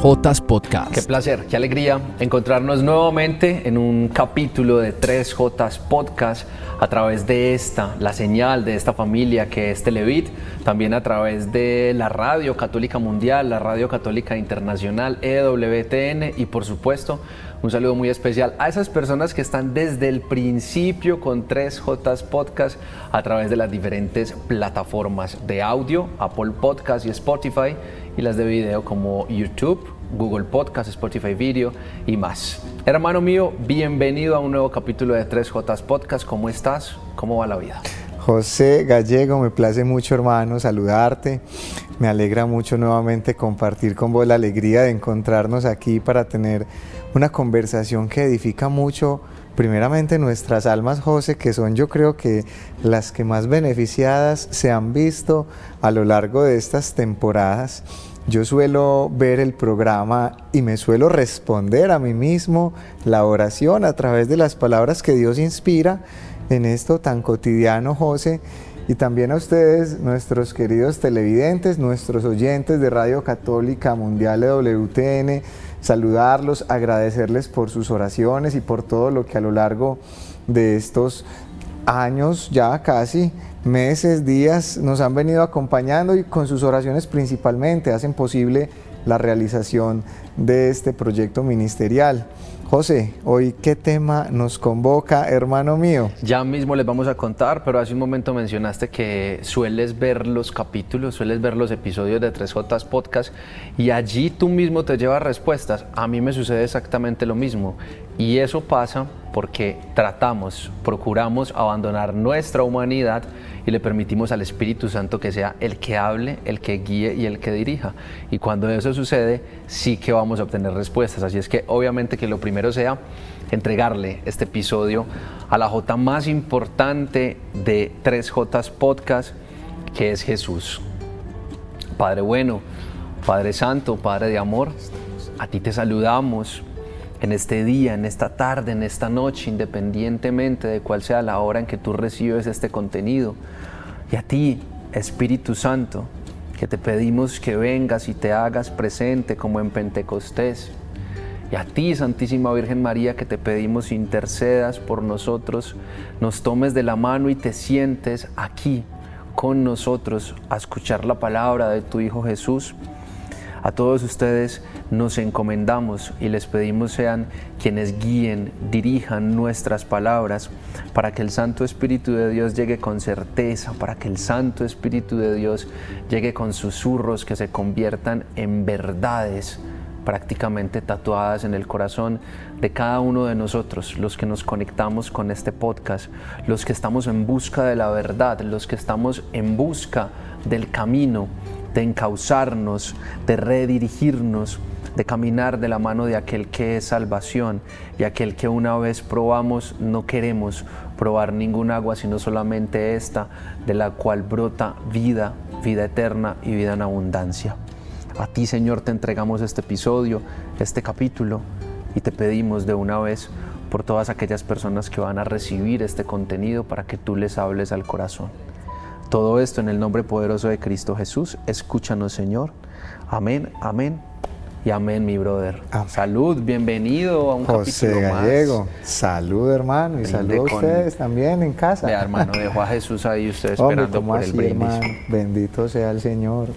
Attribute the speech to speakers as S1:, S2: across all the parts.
S1: 3J Podcast.
S2: Qué placer, qué alegría encontrarnos nuevamente en un capítulo de 3J Podcast a través de esta, la señal de esta familia que es Televit, también a través de la Radio Católica Mundial, la Radio Católica Internacional, EWTN y por supuesto un saludo muy especial a esas personas que están desde el principio con 3J Podcast a través de las diferentes plataformas de audio, Apple Podcast y Spotify, y las de video como YouTube, Google Podcast, Spotify Video y más. Hermano mío, bienvenido a un nuevo capítulo de 3J Podcast. ¿Cómo estás? ¿Cómo va la vida?
S3: José Gallego, me place mucho hermano saludarte. Me alegra mucho nuevamente compartir con vos la alegría de encontrarnos aquí para tener una conversación que edifica mucho, primeramente nuestras almas, José, que son yo creo que las que más beneficiadas se han visto a lo largo de estas temporadas. Yo suelo ver el programa y me suelo responder a mí mismo la oración a través de las palabras que Dios inspira en esto tan cotidiano, José. Y también a ustedes, nuestros queridos televidentes, nuestros oyentes de Radio Católica Mundial de WTN, saludarlos, agradecerles por sus oraciones y por todo lo que a lo largo de estos años, ya casi meses, días, nos han venido acompañando y con sus oraciones principalmente hacen posible la realización de este proyecto ministerial. José, hoy qué tema nos convoca, hermano mío.
S2: Ya mismo les vamos a contar, pero hace un momento mencionaste que sueles ver los capítulos, sueles ver los episodios de 3J Podcast y allí tú mismo te llevas respuestas. A mí me sucede exactamente lo mismo y eso pasa porque tratamos, procuramos abandonar nuestra humanidad y le permitimos al Espíritu Santo que sea el que hable, el que guíe y el que dirija. Y cuando eso sucede, sí que vamos a obtener respuestas. Así es que obviamente que lo primero sea entregarle este episodio a la J más importante de 3J Podcast, que es Jesús. Padre bueno, Padre Santo, Padre de amor, a ti te saludamos en este día, en esta tarde, en esta noche, independientemente de cuál sea la hora en que tú recibes este contenido. Y a ti, Espíritu Santo, que te pedimos que vengas y te hagas presente como en Pentecostés. Y a ti, Santísima Virgen María, que te pedimos intercedas por nosotros, nos tomes de la mano y te sientes aquí con nosotros a escuchar la palabra de tu Hijo Jesús. A todos ustedes nos encomendamos y les pedimos sean quienes guíen, dirijan nuestras palabras para que el Santo Espíritu de Dios llegue con certeza, para que el Santo Espíritu de Dios llegue con susurros que se conviertan en verdades prácticamente tatuadas en el corazón de cada uno de nosotros, los que nos conectamos con este podcast, los que estamos en busca de la verdad, los que estamos en busca del camino, de encauzarnos, de redirigirnos de caminar de la mano de aquel que es salvación y aquel que una vez probamos no queremos probar ningún agua sino solamente esta de la cual brota vida, vida eterna y vida en abundancia. A ti Señor te entregamos este episodio, este capítulo y te pedimos de una vez por todas aquellas personas que van a recibir este contenido para que tú les hables al corazón. Todo esto en el nombre poderoso de Cristo Jesús. Escúchanos Señor. Amén, amén y amén, mi brother. Salud, bienvenido a un
S3: José
S2: capítulo
S3: Gallego, salud hermano y salud a ustedes también en casa.
S2: Mi hermano, dejó a Jesús ahí usted esperando por el brindis. Hermano?
S3: Bendito sea el Señor.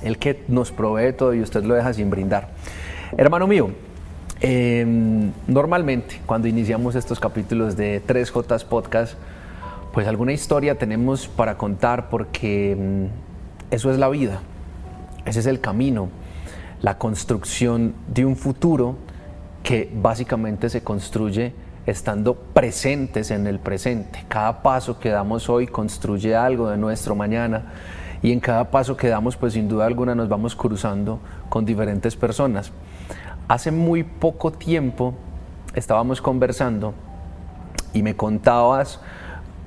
S2: El que nos provee todo y usted lo deja sin brindar. Hermano mío, em, normalmente cuando iniciamos estos capítulos de 3J Podcast, pues alguna historia tenemos para contar porque em, eso es la vida, ese es el camino la construcción de un futuro que básicamente se construye estando presentes en el presente. Cada paso que damos hoy construye algo de nuestro mañana y en cada paso que damos pues sin duda alguna nos vamos cruzando con diferentes personas. Hace muy poco tiempo estábamos conversando y me contabas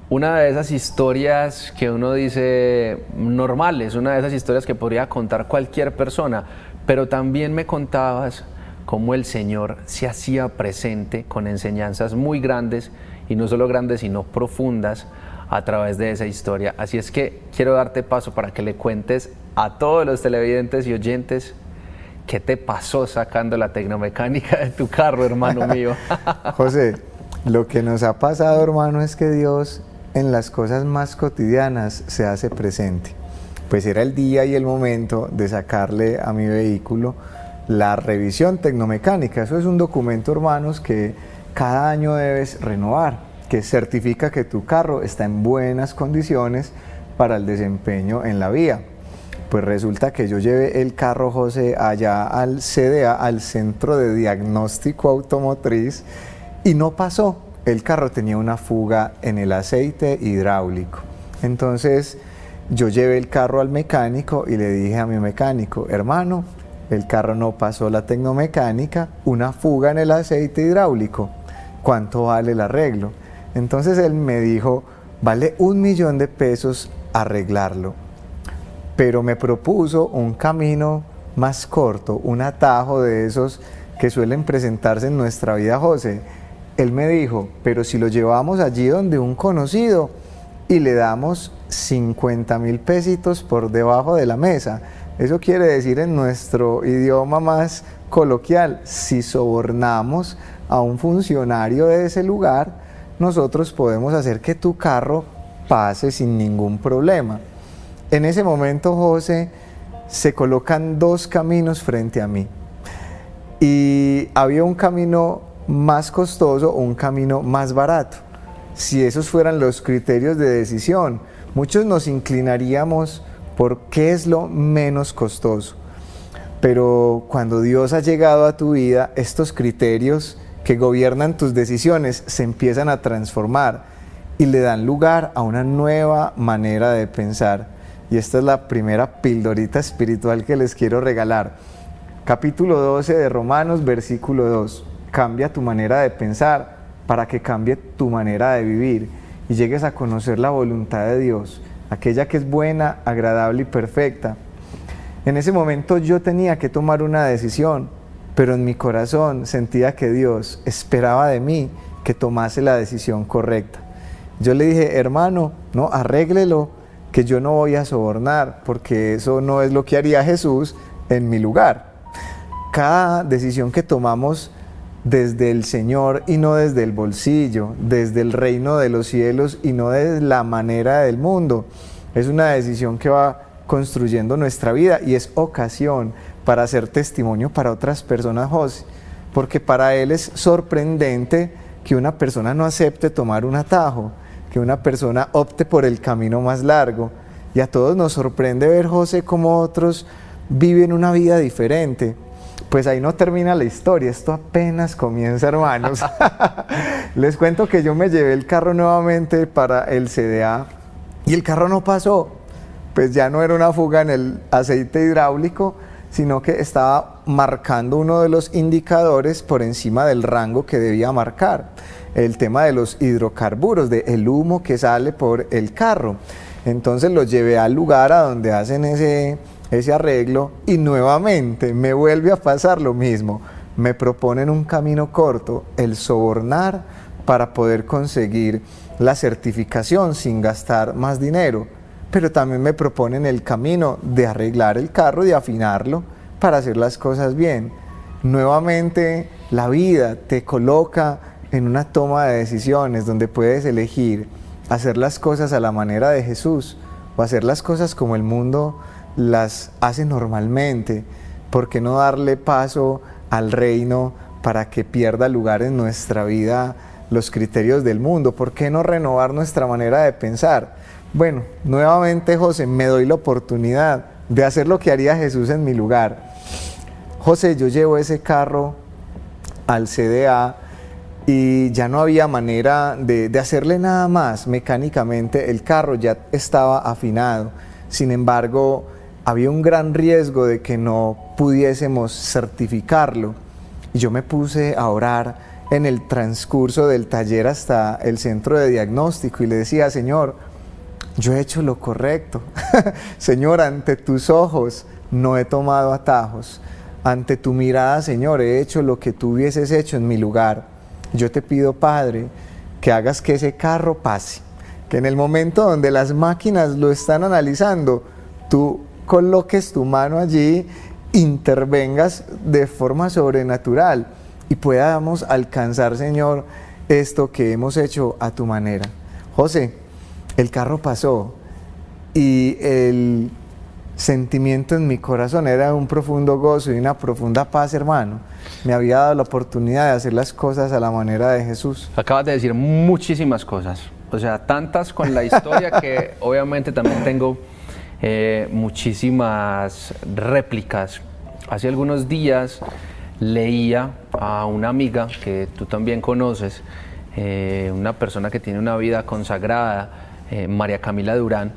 S2: una de esas historias que uno dice normales, una de esas historias que podría contar cualquier persona, pero también me contabas cómo el Señor se hacía presente con enseñanzas muy grandes, y no solo grandes, sino profundas, a través de esa historia. Así es que quiero darte paso para que le cuentes a todos los televidentes y oyentes ¿qué te pasó sacando la tecnomecánica de tu carro, hermano mío?
S3: José, lo que nos ha pasado, hermano, es que Dios en las cosas más cotidianas se hace presente. Pues era el día y el momento de sacarle a mi vehículo la revisión tecnomecánica. Eso es un documento, hermanos, que cada año debes renovar, que certifica que tu carro está en buenas condiciones para el desempeño en la vía. Pues resulta que yo llevé el carro José allá al CDA, al Centro de Diagnóstico Automotriz, y no pasó. El carro tenía una fuga en el aceite hidráulico. Entonces yo llevé el carro al mecánico y le dije a mi mecánico, hermano, el carro no pasó la tecnomecánica, una fuga en el aceite hidráulico. ¿Cuánto vale el arreglo? Entonces él me dijo, vale un millón de pesos arreglarlo. Pero me propuso un camino más corto, un atajo de esos que suelen presentarse en nuestra vida, José. Él me dijo, pero si lo llevamos allí donde un conocido y le damos 50 mil pesitos por debajo de la mesa, eso quiere decir en nuestro idioma más coloquial, si sobornamos a un funcionario de ese lugar, nosotros podemos hacer que tu carro pase sin ningún problema. En ese momento, José, se colocan dos caminos frente a mí. Y había un camino más costoso o un camino más barato. Si esos fueran los criterios de decisión, muchos nos inclinaríamos por qué es lo menos costoso. Pero cuando Dios ha llegado a tu vida, estos criterios que gobiernan tus decisiones se empiezan a transformar y le dan lugar a una nueva manera de pensar. Y esta es la primera pildorita espiritual que les quiero regalar. Capítulo 12 de Romanos, versículo 2. Cambia tu manera de pensar para que cambie tu manera de vivir y llegues a conocer la voluntad de Dios aquella que es buena, agradable y perfecta. En ese momento yo tenía que tomar una decisión, pero en mi corazón sentía que Dios esperaba de mí que tomase la decisión correcta. Yo le dije, hermano, no, arréglelo, que yo no voy a sobornar, porque eso no es lo que haría Jesús en mi lugar. Cada decisión que tomamos desde el Señor y no desde el bolsillo, desde el reino de los cielos y no desde la manera del mundo. Es una decisión que va construyendo nuestra vida y es ocasión para hacer testimonio para otras personas, José, porque para él es sorprendente que una persona no acepte tomar un atajo, que una persona opte por el camino más largo. Y a todos nos sorprende ver, José, cómo otros viven una vida diferente pues ahí no termina la historia, esto apenas comienza, hermanos. Les cuento que yo me llevé el carro nuevamente para el CDA y el carro no pasó. Pues ya no era una fuga en el aceite hidráulico, sino que estaba marcando uno de los indicadores por encima del rango que debía marcar. El tema de los hidrocarburos, de el humo que sale por el carro. Entonces lo llevé al lugar a donde hacen ese ese arreglo y nuevamente me vuelve a pasar lo mismo. Me proponen un camino corto, el sobornar para poder conseguir la certificación sin gastar más dinero, pero también me proponen el camino de arreglar el carro, de afinarlo para hacer las cosas bien. Nuevamente la vida te coloca en una toma de decisiones donde puedes elegir hacer las cosas a la manera de Jesús o hacer las cosas como el mundo las hace normalmente, ¿por qué no darle paso al reino para que pierda lugar en nuestra vida los criterios del mundo? ¿Por qué no renovar nuestra manera de pensar? Bueno, nuevamente José, me doy la oportunidad de hacer lo que haría Jesús en mi lugar. José, yo llevo ese carro al CDA y ya no había manera de, de, hacerle nada más mecánicamente, el carro ya estaba afinado. Sin embargo, había un gran riesgo de que no pudiésemos certificarlo. Y yo me puse a orar en el transcurso del taller hasta el centro de diagnóstico y le decía, Señor, yo he hecho lo correcto. Señor, ante tus ojos no he tomado atajos. Ante tu mirada, Señor, he hecho lo que tú hubieses hecho en mi lugar. Yo te pido, Padre, que hagas que ese carro pase, que en el momento donde las máquinas lo están analizando, tú coloques tu mano allí intervengas de forma sobrenatural y podamos alcanzar, Señor, esto que hemos hecho a tu manera. José, el carro pasó y el sentimiento en mi corazón era un profundo gozo y una profunda paz, hermano. Me había dado la oportunidad de hacer las cosas a la manera de Jesús.
S2: Acabas de decir muchísimas cosas, o sea, tantas con la historia que obviamente también tengo eh, muchísimas réplicas. Hace algunos días leía a una amiga que tú también conoces, eh, una persona que tiene una vida consagrada, eh, María Camila Durán.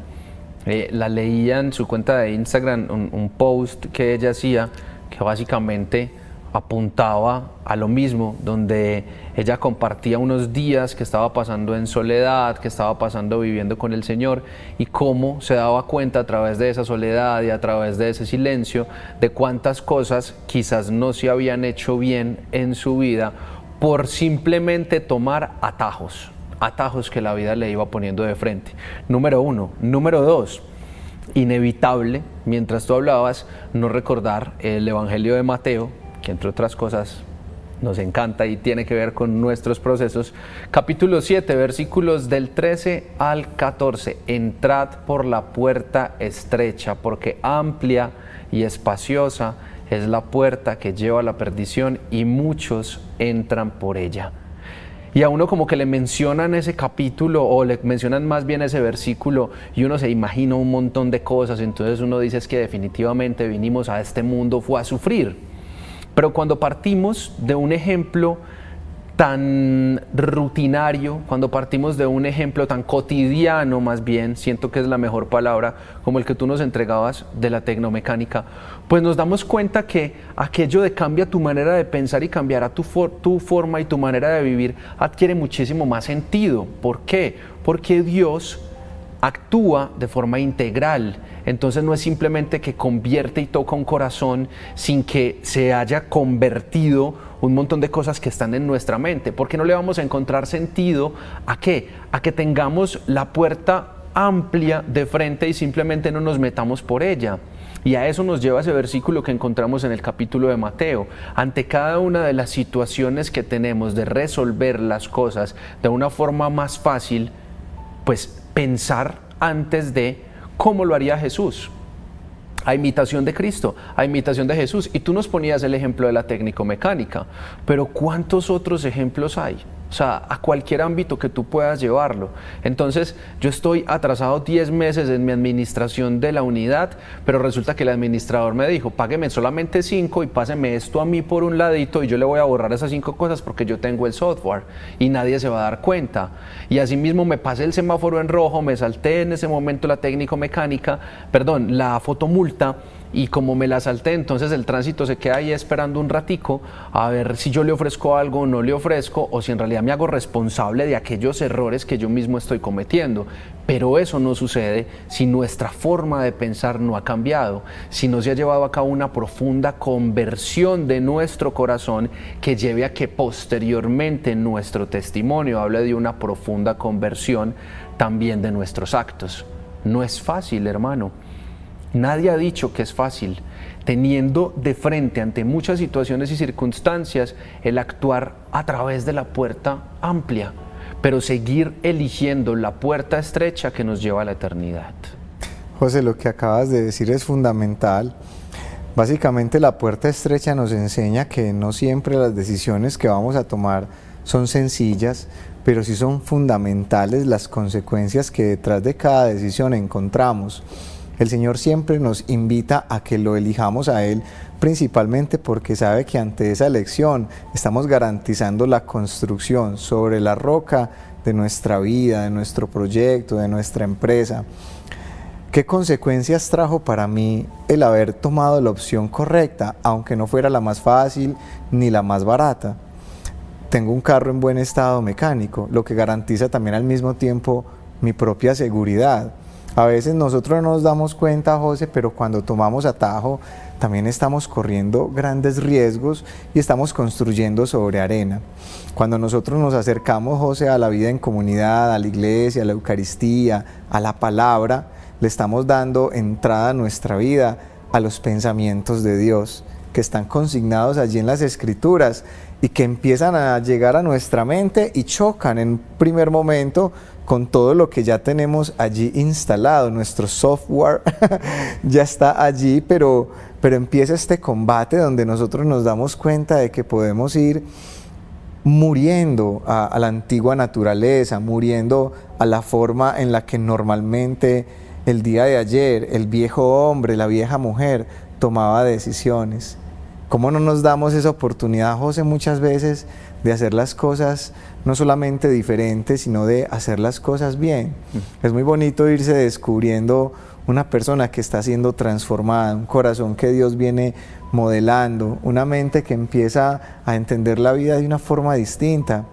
S2: la leía en su cuenta de Instagram, un post que ella hacía que básicamente apuntaba a lo mismo, donde ella compartía unos días que estaba pasando en soledad, que estaba pasando viviendo con el Señor y cómo se daba cuenta a través de esa soledad y a través de ese silencio de cuántas cosas quizás no se habían hecho bien en su vida por simplemente tomar atajos, atajos que la vida le iba poniendo de frente. Número uno. Número dos, inevitable, mientras tú hablabas, no recordar el Evangelio de Mateo, que entre otras cosas nos encanta y tiene que ver con nuestros procesos. Capítulo 7, versículos del 13 al 14. Entrad por la puerta estrecha, porque amplia y espaciosa es la puerta que lleva a la perdición y muchos entran por ella. Y a uno como que le mencionan ese capítulo o le mencionan más bien ese versículo y uno se imagina un montón de cosas, entonces uno dice es que definitivamente vinimos a este mundo fue a sufrir pero cuando partimos de un ejemplo tan rutinario, cuando partimos de un ejemplo tan cotidiano más bien, siento que es la mejor palabra, como el que tú nos entregabas de la tecnomecánica, pues nos damos cuenta que aquello de cambia tu manera de pensar y cambiará tu, tu forma y tu manera de vivir adquiere muchísimo más sentido. ¿Por qué? Porque Dios actúa de forma integral. Entonces no es simplemente que convierte y toca un corazón sin que se haya convertido un montón de cosas que están en nuestra mente. Porque no le vamos a encontrar sentido a qué? A que tengamos la puerta amplia de frente y simplemente no nos metamos por ella. Y a eso nos lleva ese versículo que encontramos en el capítulo de Mateo. Ante cada una de las situaciones que tenemos de resolver las cosas de una forma más fácil, pues pensar antes de cómo lo haría Jesús. A imitación de Cristo, a imitación de Jesús. Y tú nos ponías el ejemplo de la técnico mecánica, pero ¿cuántos otros ejemplos hay? O sea, a cualquier ámbito que tú puedas llevarlo. Entonces, yo estoy atrasado 10 meses en mi administración de la unidad, pero resulta que el administrador me dijo, págueme solamente 5 y páseme esto a mí por un ladito y yo le voy a borrar esas 5 cosas porque yo tengo el software y nadie se va a dar cuenta. Y asimismo me pasé el semáforo en rojo, me salté en ese momento la técnico mecánica, perdón, la fotomulta y como me la salté, entonces el tránsito se queda ahí esperando un ratico a ver si yo le ofrezco algo o no le ofrezco o si en realidad me hago responsable de aquellos errores que yo mismo estoy cometiendo. Pero eso no sucede si nuestra forma de pensar no ha cambiado, si no se ha llevado a cabo una profunda conversión de nuestro corazón que lleve a que posteriormente nuestro testimonio hable de una profunda conversión también de nuestros actos. No es fácil, hermano. Nadie ha dicho que es fácil, teniendo de frente ante muchas situaciones y circunstancias el actuar a través de la puerta amplia, pero seguir eligiendo la puerta estrecha que nos lleva a la eternidad.
S3: José, lo que acabas de decir es fundamental. Básicamente la puerta estrecha nos enseña que no siempre las decisiones que vamos a tomar son sencillas, pero sí son fundamentales las consecuencias que detrás de cada decisión encontramos. El Señor siempre nos invita a que lo elijamos a Él, principalmente porque sabe que ante esa elección estamos garantizando la construcción sobre la roca de nuestra vida, de nuestro proyecto, de nuestra empresa. ¿Qué consecuencias trajo para mí el haber tomado la opción correcta, aunque no fuera la más fácil ni la más barata? Tengo un carro en buen estado mecánico, lo que garantiza también al mismo tiempo mi propia seguridad. A veces nosotros no nos damos cuenta, José, pero cuando tomamos atajo también estamos corriendo grandes riesgos y estamos construyendo sobre arena. Cuando nosotros nos acercamos, José, a la vida en comunidad, a la iglesia, a la Eucaristía, a la palabra, le estamos dando entrada a nuestra vida a los pensamientos de Dios que están consignados allí en las escrituras y que empiezan a llegar a nuestra mente y chocan en primer momento con todo lo que ya tenemos allí instalado. Nuestro software ya está allí, pero, pero empieza este combate donde nosotros nos damos cuenta de que podemos ir muriendo a, a la antigua naturaleza, muriendo a la forma en la que normalmente el día de ayer el viejo hombre, la vieja mujer tomaba decisiones. ¿Cómo no nos damos esa oportunidad, José, muchas veces de hacer las cosas no solamente diferentes, sino de hacer las cosas bien? Es muy bonito irse descubriendo una persona que está siendo transformada, un corazón que Dios viene modelando, una mente que empieza a entender la vida de una forma distinta.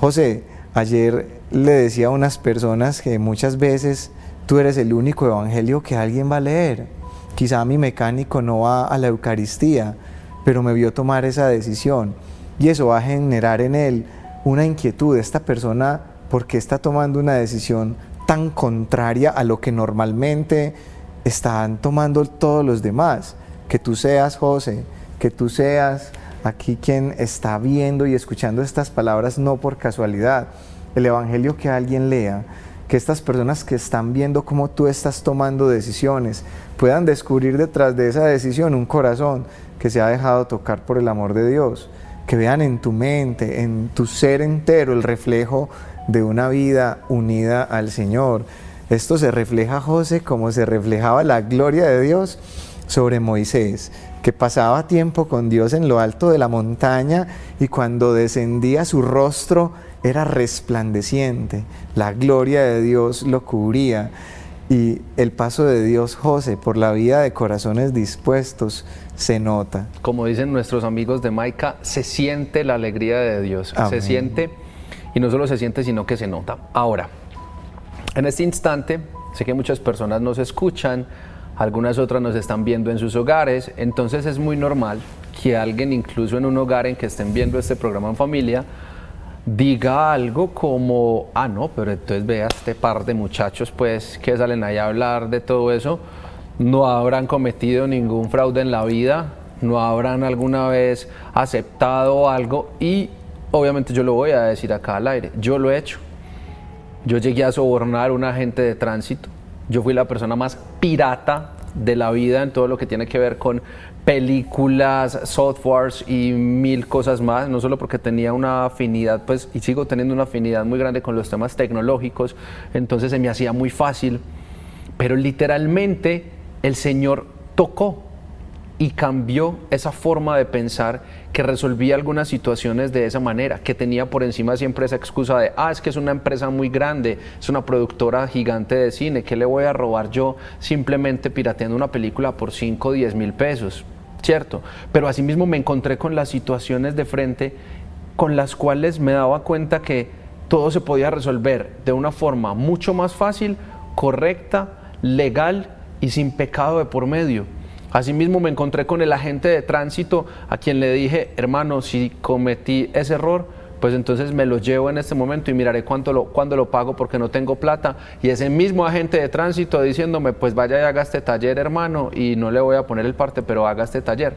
S3: José, ayer le decía a unas personas que muchas veces tú eres el único evangelio que alguien va a leer. Quizá mi mecánico no va a la Eucaristía, pero me vio tomar esa decisión y eso va a generar en él una inquietud. Esta persona, ¿por qué está tomando una decisión tan contraria a lo que normalmente están tomando todos los demás? Que tú seas José, que tú seas aquí quien está viendo y escuchando estas palabras no por casualidad. El Evangelio que alguien lea, que estas personas que están viendo cómo tú estás tomando decisiones puedan descubrir detrás de esa decisión un corazón que se ha dejado tocar por el amor de Dios, que vean en tu mente, en tu ser entero, el reflejo de una vida unida al Señor. Esto se refleja, José, como se reflejaba la gloria de Dios sobre Moisés, que pasaba tiempo con Dios en lo alto de la montaña y cuando descendía su rostro era resplandeciente, la gloria de Dios lo cubría y el paso de Dios, José, por la vida de corazones dispuestos se nota.
S2: Como dicen nuestros amigos de Maica, se siente la alegría de Dios. Se siente, y no solo se siente, sino que se nota. Ahora, en este instante, sé que muchas personas nos escuchan, algunas otras nos están viendo en sus hogares, entonces es muy normal que alguien, incluso en un hogar en que estén viendo este programa en familia, diga algo como, ah, no, pero entonces vea este par de muchachos pues que salen ahí a hablar de todo eso, no habrán cometido ningún fraude en la vida, no habrán alguna vez aceptado algo y obviamente yo lo voy a decir acá al aire, yo lo he hecho. Yo llegué a sobornar a un agente de tránsito, yo fui la persona más pirata de la vida en todo lo que tiene que ver con películas, softwares y mil cosas más, no solo porque tenía una afinidad, pues, y sigo teniendo una afinidad muy grande con los temas tecnológicos, entonces se me hacía muy fácil, pero literalmente el Señor tocó y cambió esa forma de pensar que resolvía algunas situaciones de esa manera, que tenía por encima siempre esa excusa de, ah, es que es una empresa muy grande, es una productora gigante de cine, ¿qué le voy a robar yo simplemente pirateando una película por 5 o 10 mil pesos? ¿Cierto? Pero asimismo me encontré con las situaciones de frente con las cuales me daba cuenta que todo se podía resolver de una forma mucho más fácil, correcta, legal y sin pecado de por medio. Asimismo me encontré con el agente de tránsito a quien le dije, hermano, si cometí ese error, pues entonces me lo llevo en este momento y miraré cuánto lo, cuándo lo pago porque no tengo plata. Y ese mismo agente de tránsito diciéndome, pues vaya y haga este taller, hermano, y no le voy a poner el parte, pero haga este taller.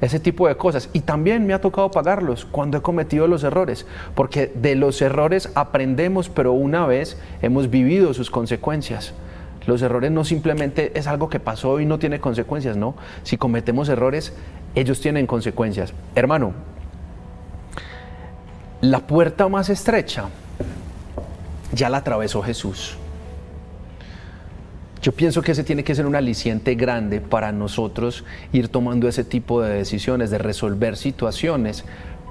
S2: Ese tipo de cosas. Y también me ha tocado pagarlos cuando he cometido los errores, porque de los errores aprendemos, pero una vez hemos vivido sus consecuencias. Los errores no simplemente es algo que pasó y no tiene consecuencias, no. Si cometemos errores, ellos tienen consecuencias. Hermano, la puerta más estrecha ya la atravesó Jesús. Yo pienso que ese tiene que ser un aliciente grande para nosotros ir tomando ese tipo de decisiones, de resolver situaciones,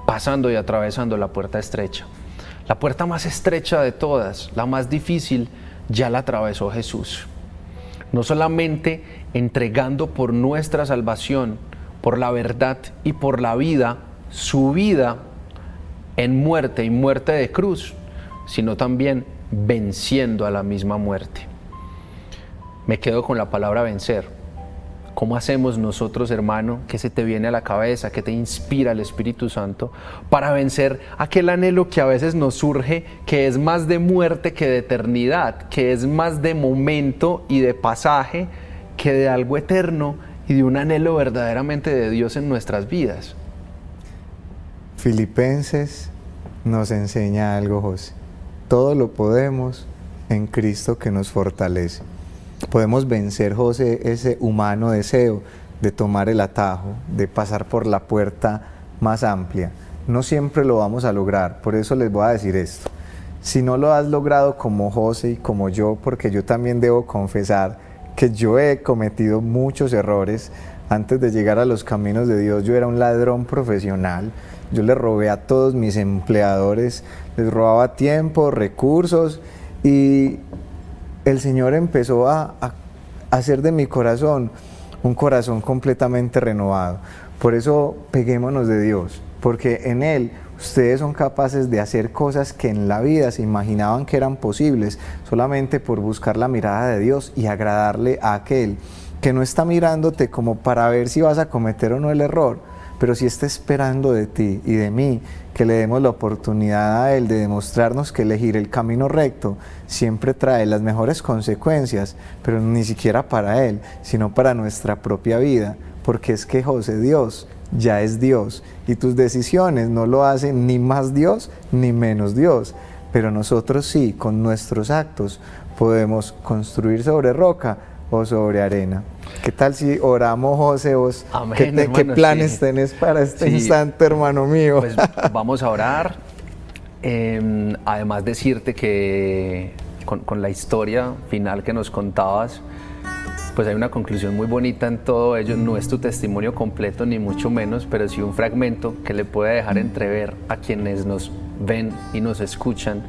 S2: pasando y atravesando la puerta estrecha. La puerta más estrecha de todas, la más difícil, ya la atravesó Jesús. No solamente entregando por nuestra salvación, por la verdad y por la vida, su vida en muerte y muerte de cruz, sino también venciendo a la misma muerte. Me quedo con la palabra vencer ¿Cómo hacemos nosotros, hermano, que se te viene a la cabeza, que te inspira el Espíritu Santo para vencer aquel anhelo que a veces nos surge, que es más de muerte que de eternidad, que es más de momento y de pasaje que de algo eterno y de un anhelo verdaderamente de Dios en nuestras vidas.
S3: Filipenses nos enseña algo, José. Todo lo podemos en Cristo que nos fortalece. Podemos vencer, José, ese humano deseo de tomar el atajo, de pasar por la puerta más amplia. No siempre lo vamos a lograr, por eso les voy a decir esto. Si no lo has logrado como José y como yo, porque yo también debo confesar que yo he cometido muchos errores antes de llegar a los caminos de Dios. Yo era un ladrón profesional, yo le robé a todos mis empleadores, les robaba tiempo, recursos y el Señor empezó a, hacer de mi corazón un corazón completamente renovado. Por eso peguémonos de Dios, porque en Él ustedes son capaces de hacer cosas que en la vida se imaginaban que eran posibles solamente por buscar la mirada de Dios y agradarle a aquel que no está mirándote como para ver si vas a cometer o no el error, pero si está esperando de ti y de mí que le demos la oportunidad a Él de demostrarnos que elegir el camino recto siempre trae las mejores consecuencias, pero ni siquiera para Él, sino para nuestra propia vida, porque es que José Dios ya es Dios y tus decisiones no lo hacen ni más Dios ni menos Dios, pero nosotros sí, con nuestros actos, podemos construir sobre roca o sobre arena. ¿Qué tal si oramos, José? Vos, ¿qué, planes tenés para este instante, hermano mío?
S2: Pues vamos a orar. Em, además decirte que con, con, la historia final que nos contabas, pues hay una conclusión muy bonita en todo ello. No es tu testimonio completo, ni mucho menos, pero sí un fragmento que le puede dejar entrever a quienes nos ven y nos escuchan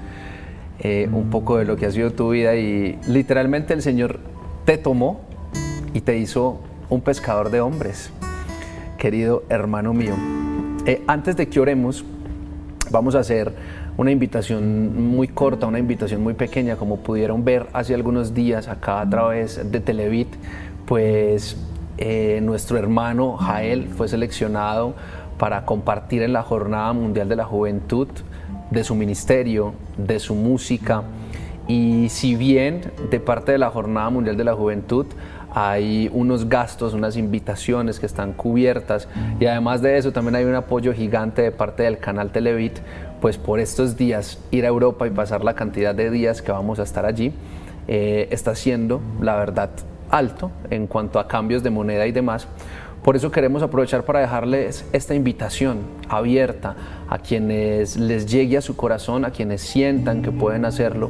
S2: eh, un poco de lo que ha sido tu vida. Y literalmente el Señor te tomó y te hizo un pescador de hombres, querido hermano mío. Eh, antes de que oremos, vamos a hacer una invitación muy corta, una invitación muy pequeña, como pudieron ver hace algunos días acá a través de Televit, pues eh, nuestro hermano Jael fue seleccionado para compartir en la Jornada Mundial de la Juventud de su ministerio, de su música, y si bien de parte de la Jornada Mundial de la Juventud hay unos gastos, unas invitaciones que están cubiertas y además de eso también hay un apoyo gigante de parte del canal Televit, pues por estos días ir a Europa y pasar la cantidad de días que vamos a estar allí eh, está siendo, la verdad, alto en cuanto a cambios de moneda y demás. Por eso queremos aprovechar para dejarles esta invitación abierta a quienes les llegue a su corazón, a quienes sientan que pueden hacerlo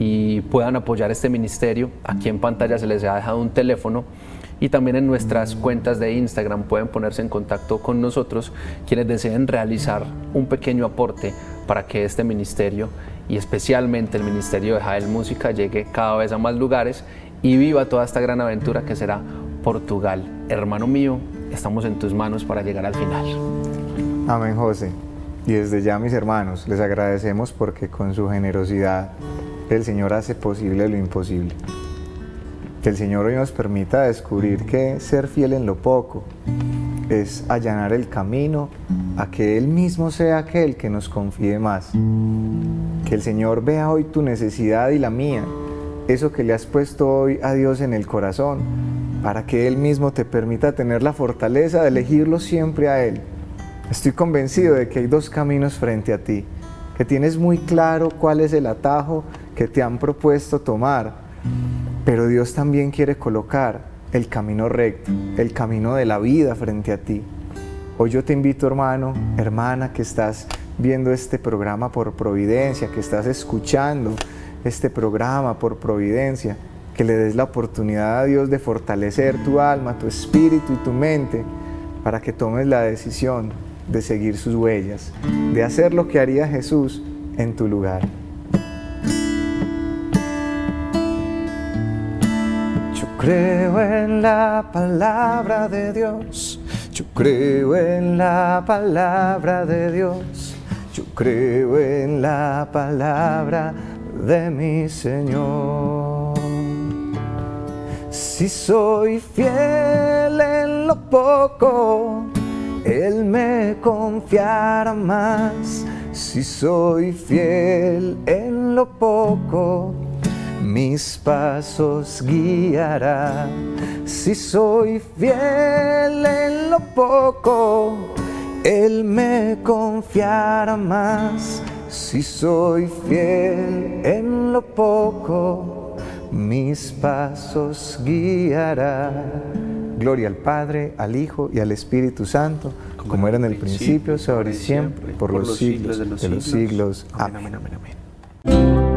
S2: y puedan apoyar este ministerio. Aquí en pantalla se les ha dejado un teléfono y también en nuestras cuentas de Instagram pueden ponerse en contacto con nosotros quienes deseen realizar un pequeño aporte para que este ministerio y especialmente el ministerio de Jael Música llegue cada vez a más lugares y viva toda esta gran aventura que será Portugal. Hermano mío, estamos en tus manos para llegar al final.
S3: Amén, José. Y desde ya, mis hermanos, les agradecemos porque con su generosidad el Señor hace posible lo imposible. Que el Señor hoy nos permita descubrir que ser fiel en lo poco es allanar el camino a que Él mismo sea aquel que nos confíe más. Que el Señor vea hoy tu necesidad y la mía, eso que le has puesto hoy a Dios en el corazón para que Él mismo te permita tener la fortaleza de elegirlo siempre a Él. Estoy convencido de que hay dos caminos frente a ti, que tienes muy claro cuál es el atajo que te han propuesto tomar, pero Dios también quiere colocar el camino recto, el camino de la vida frente a ti. Hoy yo te invito, hermano, hermana, que estás viendo este programa por providencia, que estás escuchando este programa por providencia, que le des la oportunidad a Dios de fortalecer tu alma, tu espíritu y tu mente para que tomes la decisión de seguir sus huellas, de hacer lo que haría Jesús en tu lugar.
S1: Creo en la palabra de Dios, yo creo en la palabra de Dios, yo creo en la palabra de mi Señor. Si soy fiel en lo poco, Él me confiará más. Si soy fiel en lo poco, mis pasos guiará.
S3: Si soy fiel en lo poco, Él me confiará más. Si soy fiel en lo poco, mis pasos guiará. Gloria al Padre, al Hijo y al Espíritu Santo, como, era en el principio, ahora y siempre, por, los, siglos, de los siglos. Amén, amén, amén.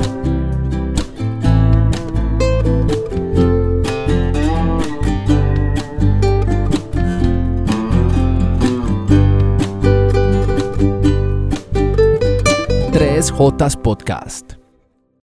S2: Jotas Podcast.